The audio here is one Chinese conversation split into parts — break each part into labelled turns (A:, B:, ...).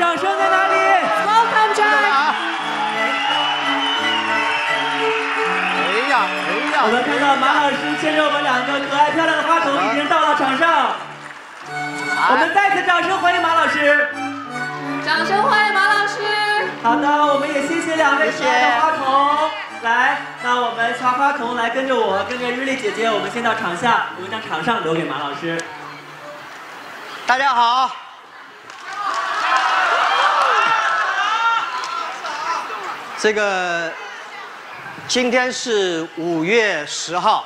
A: 掌声在哪里
B: ？Welcome Jack。
C: 哎呀，哎呀！
A: 我们看到马老师牵着我们两个可爱漂亮的花童已经到了场上，我们再次掌声欢迎马老师。
B: 掌声欢迎马老师。
A: 好的，我们也谢谢两位可爱的花童。来，那我们小花童来跟着我，跟着日丽姐姐，我们先到场下，我们将场上留给马老师。
C: 大家好。这个今天是五月十号，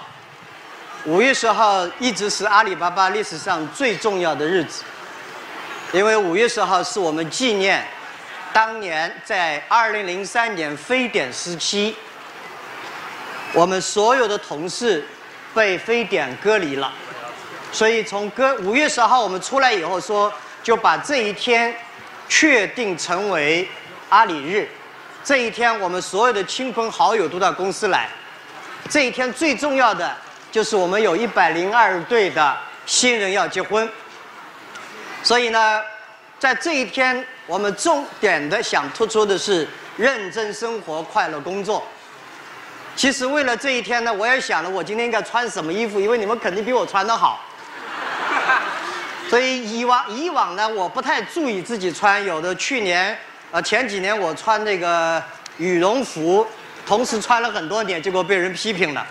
C: 五月十号一直是阿里巴巴历史上最重要的日子，因为五月十号是我们纪念当年在二零零三年非典时期，我们所有的同事被非典隔离了，所以从隔五月十号我们出来以后说，就把这一天确定成为阿里日。这一天，我们所有的亲朋好友都到公司来。这一天最重要的就是我们有一百零二对的新人要结婚。所以呢，在这一天，我们重点的想突出的是认真生活、快乐工作。其实为了这一天呢，我也想了，我今天应该穿什么衣服，因为你们肯定比我穿的好。所以以往以往呢，我不太注意自己穿，有的去年。啊，前几年我穿那个羽绒服，同时穿了很多年，结果被人批评了。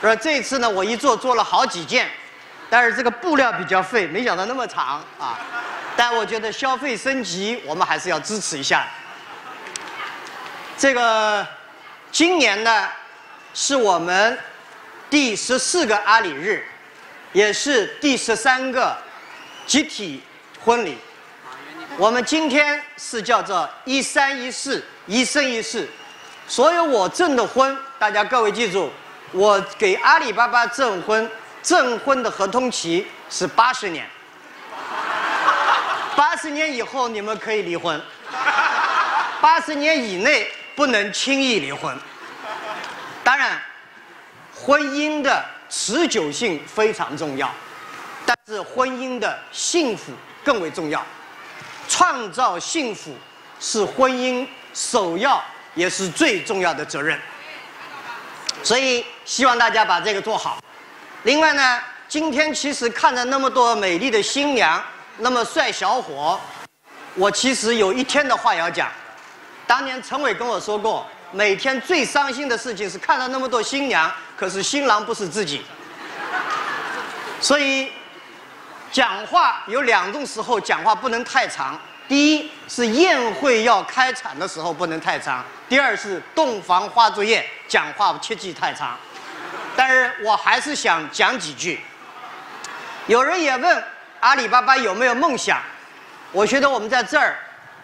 C: 说这次呢，我一做做了好几件，但是这个布料比较费，没想到那么长啊。但我觉得消费升级，我们还是要支持一下。这个今年呢，是我们第十四个阿里日，也是第十三个集体婚礼。我们今天是叫做一三一四一生一世，所有我证的婚，大家各位记住，我给阿里巴巴证婚，证婚的合同期是八十年，八十年以后你们可以离婚，八十年以内不能轻易离婚。当然，婚姻的持久性非常重要，但是婚姻的幸福更为重要。创造幸福是婚姻首要也是最重要的责任，所以希望大家把这个做好。另外呢，今天其实看着那么多美丽的新娘，那么帅小伙，我其实有一天的话要讲。当年陈伟跟我说过，每天最伤心的事情是看到那么多新娘，可是新郎不是自己。所以。讲话有两种时候，讲话不能太长。第一是宴会要开场的时候不能太长；第二是洞房花烛夜，讲话切忌太长。但是我还是想讲几句。有人也问阿里巴巴有没有梦想？我觉得我们在这儿，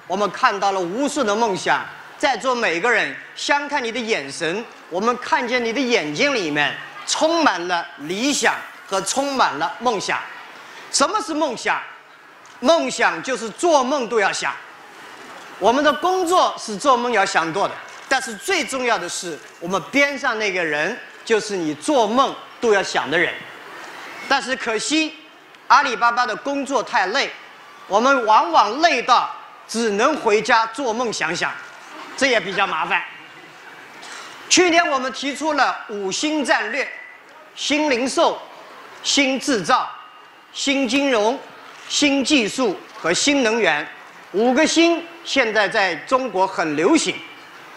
C: 我们看到了无数的梦想。在座每个人，相看你的眼神，我们看见你的眼睛里面充满了理想和充满了梦想。什么是梦想？梦想就是做梦都要想。我们的工作是做梦要想做的，但是最重要的是，我们边上那个人就是你做梦都要想的人。但是可惜，阿里巴巴的工作太累，我们往往累到只能回家做梦想想，这也比较麻烦。去年我们提出了五新战略：新零售、新制造。新金融、新技术和新能源，五个新现在在中国很流行，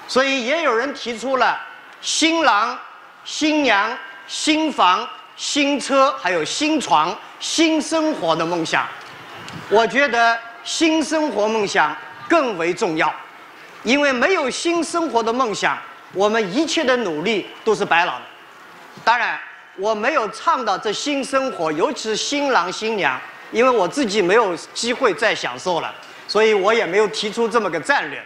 C: 所以也有人提出了新郎、新娘、新房、新车，还有新床、新生活的梦想。我觉得新生活梦想更为重要，因为没有新生活的梦想，我们一切的努力都是白劳的。当然。我没有倡导这新生活，尤其是新郎新娘，因为我自己没有机会再享受了，所以我也没有提出这么个战略。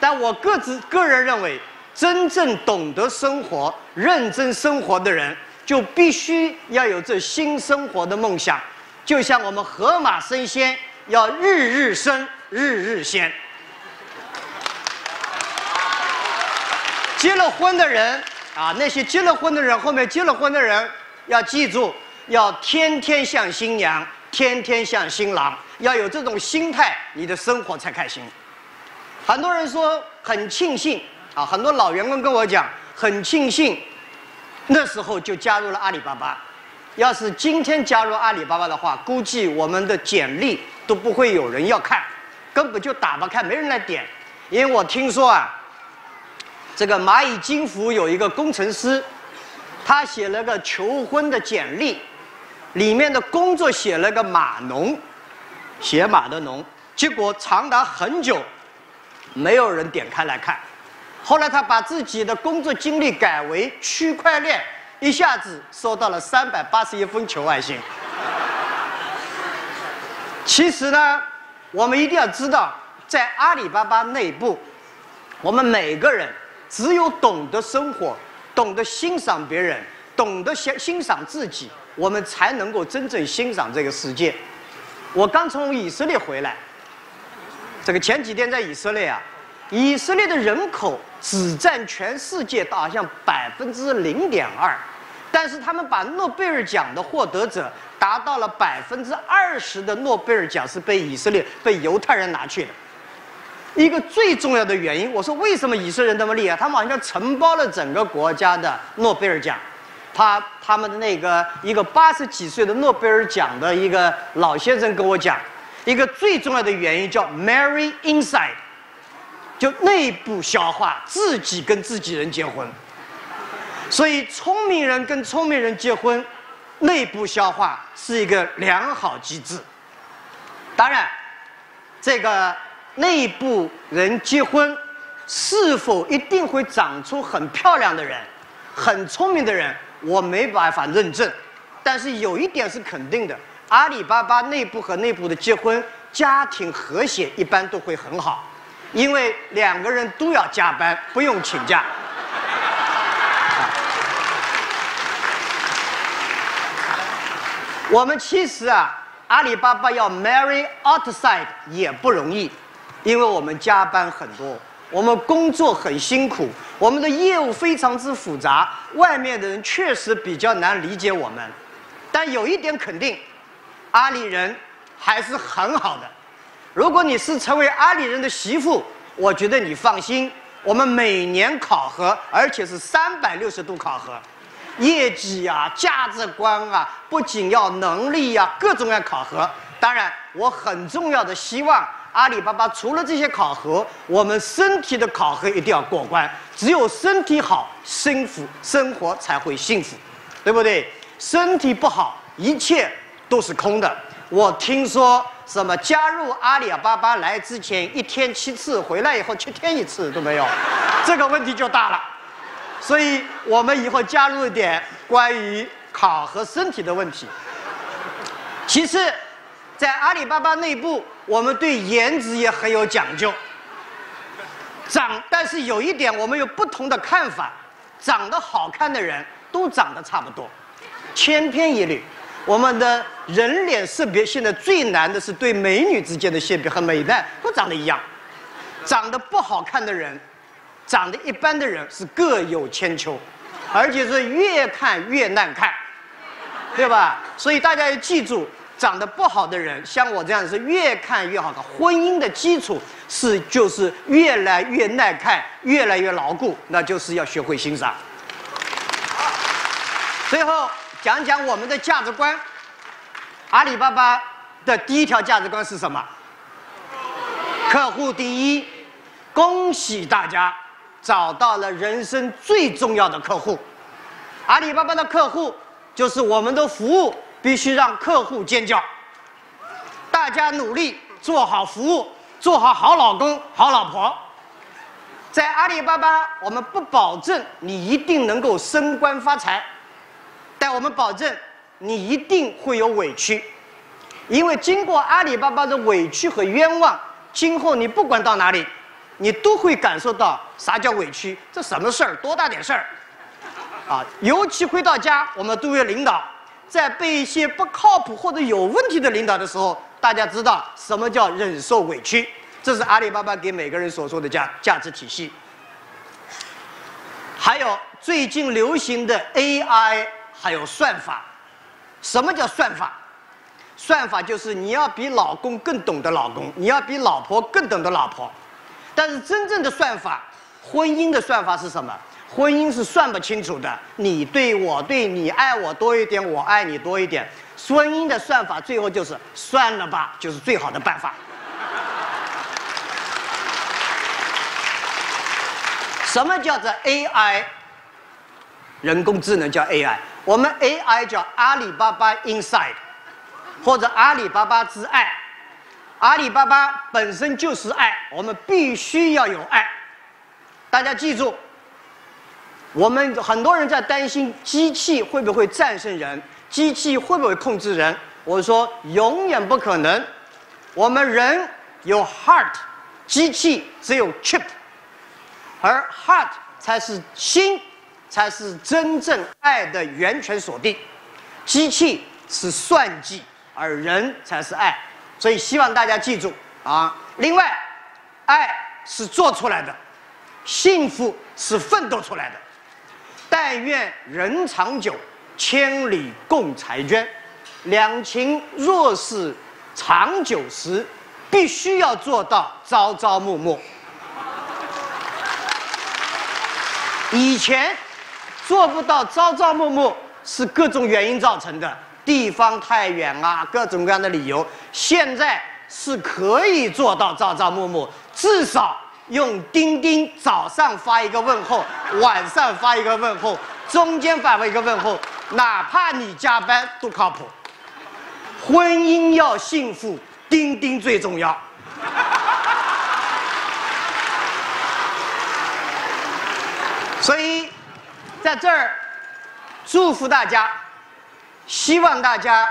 C: 但我个自个人认为，真正懂得生活、认真生活的人，就必须要有这新生活的梦想。就像我们河马生鲜，要日日升，日日鲜。结了婚的人。啊，那些结了婚的人，后面结了婚的人要记住，要天天像新娘，天天像新郎，要有这种心态，你的生活才开心。很多人说很庆幸啊，很多老员工跟我讲，很庆幸那时候就加入了阿里巴巴。要是今天加入阿里巴巴的话，估计我们的简历都不会有人要看，根本就打不开，没人来点。因为我听说啊，这个蚂蚁金服有一个工程师，他写了个求婚的简历，里面的工作写了个码农，写码的农，结果长达很久，没有人点开来看。后来他把自己的工作经历改为区块链。一下子收到了三百八十一封求爱信。其实呢，我们一定要知道，在阿里巴巴内部，我们每个人只有懂得生活、懂得欣赏别人、懂得欣欣赏自己，我们才能够真正欣赏这个世界。我刚从以色列回来，这个前几天在以色列啊，以色列的人口只占全世界好像百分之零点二。但是他们把诺贝尔奖的获得者达到了百分之二十的诺贝尔奖是被以色列、被犹太人拿去的。一个最重要的原因，我说为什么以色列人那么厉害？他们好像承包了整个国家的诺贝尔奖。他他们的那个一个八十几岁的诺贝尔奖的一个老先生跟我讲，一个最重要的原因叫 “marry inside”，就内部消化，自己跟自己人结婚。所以，聪明人跟聪明人结婚，内部消化是一个良好机制。当然，这个内部人结婚是否一定会长出很漂亮的人、很聪明的人，我没办法认证。但是有一点是肯定的：阿里巴巴内部和内部的结婚，家庭和谐一般都会很好，因为两个人都要加班，不用请假。我们其实啊，阿里巴巴要 marry outside 也不容易，因为我们加班很多，我们工作很辛苦，我们的业务非常之复杂，外面的人确实比较难理解我们。但有一点肯定，阿里人还是很好的。如果你是成为阿里人的媳妇，我觉得你放心，我们每年考核，而且是三百六十度考核。业绩啊，价值观啊，不仅要能力呀，各种要考核。当然，我很重要的希望阿里巴巴除了这些考核，我们身体的考核一定要过关。只有身体好，幸福生活才会幸福，对不对？身体不好，一切都是空的。我听说什么加入阿里巴巴来之前一天七次，回来以后七天一次都没有，这个问题就大了。所以我们以后加入一点关于考核身体的问题。其次，在阿里巴巴内部，我们对颜值也很有讲究。长，但是有一点我们有不同的看法：长得好看的人都长得差不多，千篇一律。我们的人脸识别现在最难的是对美女之间的识别和美男都长得一样，长得不好看的人。长得一般的人是各有千秋，而且是越看越难看，对吧？所以大家要记住，长得不好的人，像我这样是越看越好看。婚姻的基础是就是越来越耐看，越来越牢固，那就是要学会欣赏。最后讲讲我们的价值观，阿里巴巴的第一条价值观是什么？客户第一，恭喜大家。找到了人生最重要的客户，阿里巴巴的客户就是我们的服务，必须让客户尖叫。大家努力做好服务，做好好老公、好老婆。在阿里巴巴，我们不保证你一定能够升官发财，但我们保证你一定会有委屈，因为经过阿里巴巴的委屈和冤枉，今后你不管到哪里。你都会感受到啥叫委屈？这什么事儿？多大点事儿？啊！尤其回到家，我们作为领导，在被一些不靠谱或者有问题的领导的时候，大家知道什么叫忍受委屈？这是阿里巴巴给每个人所说的价价值体系。还有最近流行的 AI，还有算法。什么叫算法？算法就是你要比老公更懂得老公，你要比老婆更懂得老婆。但是真正的算法，婚姻的算法是什么？婚姻是算不清楚的，你对我对，你爱我多一点，我爱你多一点。婚姻的算法最后就是算了吧，就是最好的办法。什么叫做 AI？人工智能叫 AI，我们 AI 叫阿里巴巴 Inside，或者阿里巴巴之爱。阿里巴巴本身就是爱，我们必须要有爱。大家记住，我们很多人在担心机器会不会战胜人，机器会不会控制人？我说永远不可能。我们人有 heart，机器只有 chip，而 heart 才是心，才是真正爱的源泉所定。机器是算计，而人才是爱。所以希望大家记住啊！另外，爱是做出来的，幸福是奋斗出来的。但愿人长久，千里共婵娟。两情若是长久时，必须要做到朝朝暮暮。以前做不到朝朝暮暮，是各种原因造成的。地方太远啊，各种各样的理由。现在是可以做到朝朝暮暮，至少用钉钉早上发一个问候，晚上发一个问候，中间发一个问候，哪怕你加班都靠谱。婚姻要幸福，钉钉最重要。所以，在这儿祝福大家。希望大家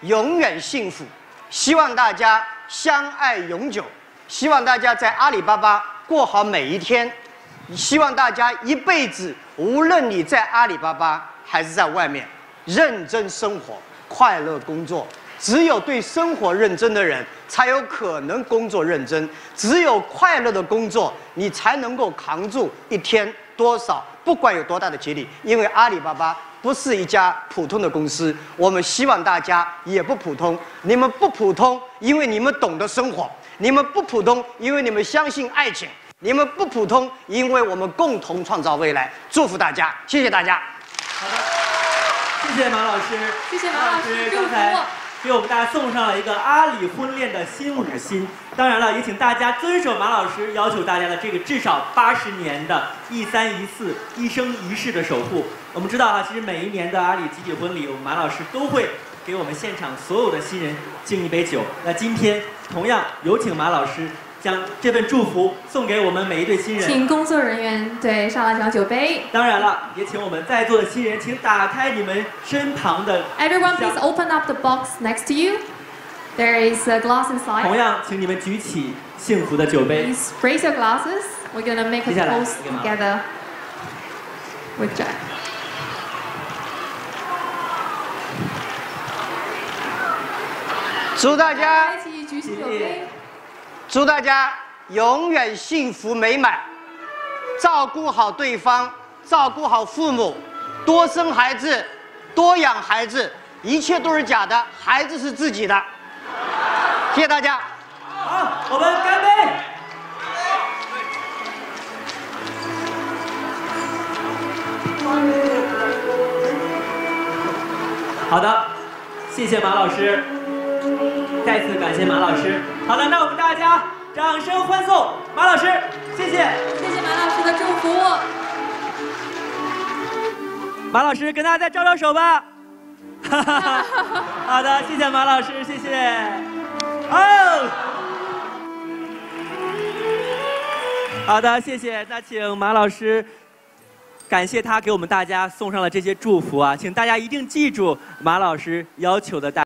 C: 永远幸福，希望大家相爱永久，希望大家在阿里巴巴过好每一天，希望大家一辈子，无论你在阿里巴巴还是在外面，认真生活，快乐工作。只有对生活认真的人，才有可能工作认真；只有快乐的工作，你才能够扛住一天多少，不管有多大的压力。因为阿里巴巴。不是一家普通的公司，我们希望大家也不普通。你们不普通，因为你们懂得生活；你们不普通，因为你们相信爱情；你们不普通，因为我们共同创造未来。祝福大家，谢谢大家。
A: 好的，谢谢马老师，
B: 谢谢马老师，
A: 刚才。给我们大家送上了一个阿里婚恋的新五星，当然了，也请大家遵守马老师要求大家的这个至少八十年的一三一四一生一世的守护。我们知道啊，其实每一年的阿里集体婚礼，我们马老师都会给我们现场所有的新人敬一杯酒。那今天同样有请马老师。将这份祝福送给我们每一对新人，
B: 请工作人员对上来将酒杯。
A: 当然了，也请我们在座的新人，请打开你们身旁的。
B: Everyone, please open up the box next to you. There is a glass inside.
A: 同样，请你们举起幸福的酒杯。
B: Please raise your glasses. We're gonna make a toast together with Jack.
C: 祝大家
B: 一起举起酒杯。
C: 祝大家永远幸福美满，照顾好对方，照顾好父母，多生孩子，多养孩子，一切都是假的，孩子是自己的。谢谢大家。
A: 好，我们干杯。好的，谢谢马老师，再次感谢马老师。好的，那我们大家掌声欢送马老师，谢谢，
B: 谢谢马老师的祝福。
A: 马老师跟大家再招招手吧。哈哈哈！好的，谢谢马老师，谢谢。哦，好的，谢谢。那请马老师，感谢他给我们大家送上了这些祝福啊，请大家一定记住马老师要求的大。